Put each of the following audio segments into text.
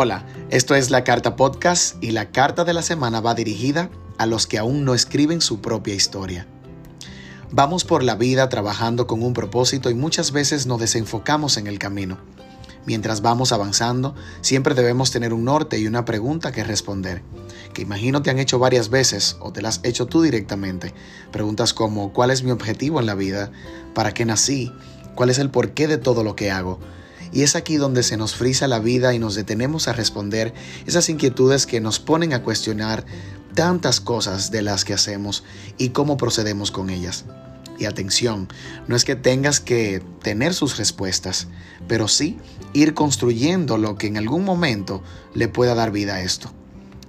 Hola, esto es la Carta Podcast y la carta de la semana va dirigida a los que aún no escriben su propia historia. Vamos por la vida trabajando con un propósito y muchas veces nos desenfocamos en el camino. Mientras vamos avanzando, siempre debemos tener un norte y una pregunta que responder, que imagino te han hecho varias veces o te las has hecho tú directamente. Preguntas como ¿cuál es mi objetivo en la vida? ¿Para qué nací? ¿Cuál es el porqué de todo lo que hago? Y es aquí donde se nos frisa la vida y nos detenemos a responder esas inquietudes que nos ponen a cuestionar tantas cosas de las que hacemos y cómo procedemos con ellas. Y atención, no es que tengas que tener sus respuestas, pero sí ir construyendo lo que en algún momento le pueda dar vida a esto.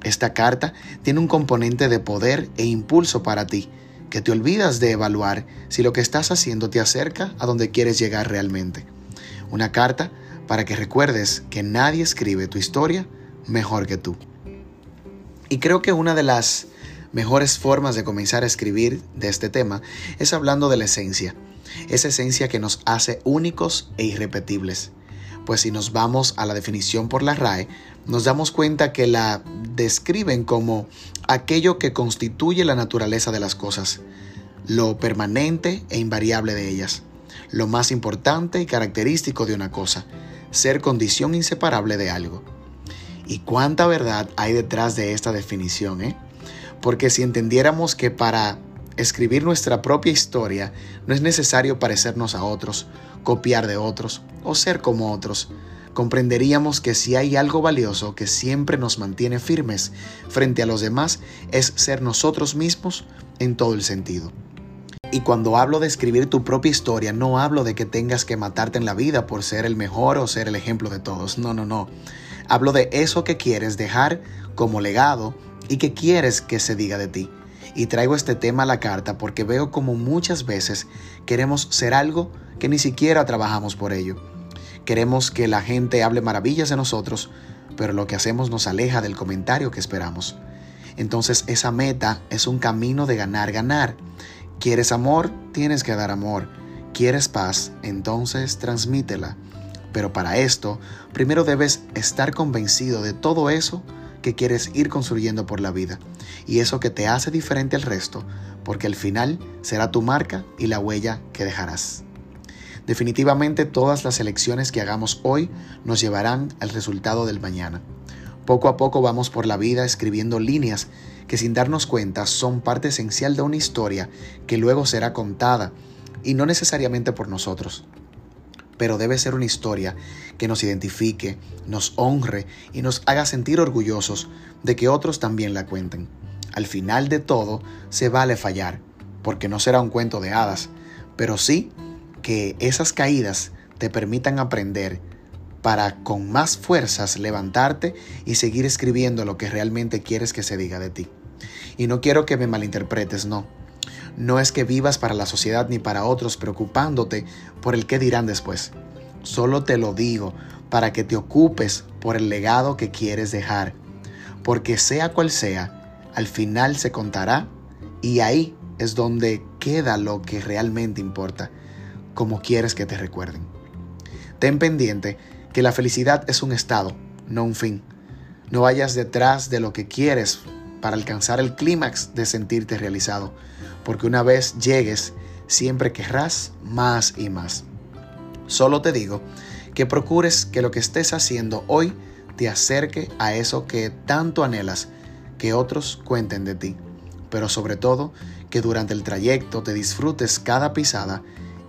Esta carta tiene un componente de poder e impulso para ti, que te olvidas de evaluar si lo que estás haciendo te acerca a donde quieres llegar realmente. Una carta para que recuerdes que nadie escribe tu historia mejor que tú. Y creo que una de las mejores formas de comenzar a escribir de este tema es hablando de la esencia, esa esencia que nos hace únicos e irrepetibles. Pues si nos vamos a la definición por la RAE, nos damos cuenta que la describen como aquello que constituye la naturaleza de las cosas, lo permanente e invariable de ellas lo más importante y característico de una cosa, ser condición inseparable de algo. ¿Y cuánta verdad hay detrás de esta definición? Eh? Porque si entendiéramos que para escribir nuestra propia historia no es necesario parecernos a otros, copiar de otros o ser como otros, comprenderíamos que si hay algo valioso que siempre nos mantiene firmes frente a los demás es ser nosotros mismos en todo el sentido. Y cuando hablo de escribir tu propia historia, no hablo de que tengas que matarte en la vida por ser el mejor o ser el ejemplo de todos. No, no, no. Hablo de eso que quieres dejar como legado y que quieres que se diga de ti. Y traigo este tema a la carta porque veo como muchas veces queremos ser algo que ni siquiera trabajamos por ello. Queremos que la gente hable maravillas de nosotros, pero lo que hacemos nos aleja del comentario que esperamos. Entonces esa meta es un camino de ganar, ganar. ¿Quieres amor? Tienes que dar amor. ¿Quieres paz? Entonces transmítela. Pero para esto, primero debes estar convencido de todo eso que quieres ir construyendo por la vida y eso que te hace diferente al resto, porque al final será tu marca y la huella que dejarás. Definitivamente todas las elecciones que hagamos hoy nos llevarán al resultado del mañana. Poco a poco vamos por la vida escribiendo líneas que sin darnos cuenta son parte esencial de una historia que luego será contada, y no necesariamente por nosotros. Pero debe ser una historia que nos identifique, nos honre y nos haga sentir orgullosos de que otros también la cuenten. Al final de todo, se vale fallar, porque no será un cuento de hadas, pero sí que esas caídas te permitan aprender para con más fuerzas levantarte y seguir escribiendo lo que realmente quieres que se diga de ti. Y no quiero que me malinterpretes, no. No es que vivas para la sociedad ni para otros preocupándote por el qué dirán después. Solo te lo digo para que te ocupes por el legado que quieres dejar. Porque sea cual sea, al final se contará y ahí es donde queda lo que realmente importa, como quieres que te recuerden. Ten pendiente que la felicidad es un estado, no un fin. No vayas detrás de lo que quieres para alcanzar el clímax de sentirte realizado, porque una vez llegues, siempre querrás más y más. Solo te digo que procures que lo que estés haciendo hoy te acerque a eso que tanto anhelas que otros cuenten de ti, pero sobre todo que durante el trayecto te disfrutes cada pisada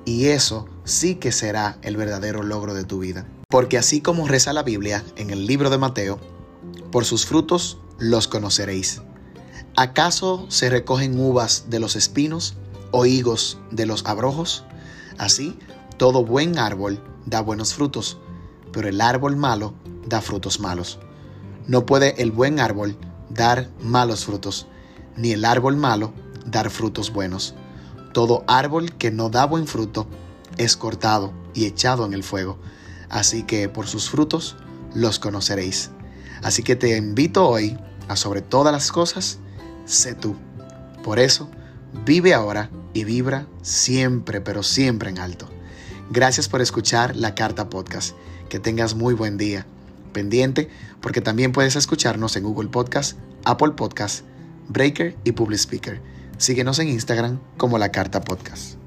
y eso sí que será el verdadero logro de tu vida. Porque así como reza la Biblia en el libro de Mateo, por sus frutos los conoceréis. ¿Acaso se recogen uvas de los espinos o higos de los abrojos? Así, todo buen árbol da buenos frutos, pero el árbol malo da frutos malos. No puede el buen árbol dar malos frutos, ni el árbol malo dar frutos buenos. Todo árbol que no da buen fruto es cortado y echado en el fuego así que por sus frutos los conoceréis. Así que te invito hoy a sobre todas las cosas, sé tú. Por eso, vive ahora y vibra siempre, pero siempre en alto. Gracias por escuchar la Carta Podcast. Que tengas muy buen día. Pendiente porque también puedes escucharnos en Google Podcast, Apple Podcast, Breaker y Public Speaker. Síguenos en Instagram como La Carta Podcast.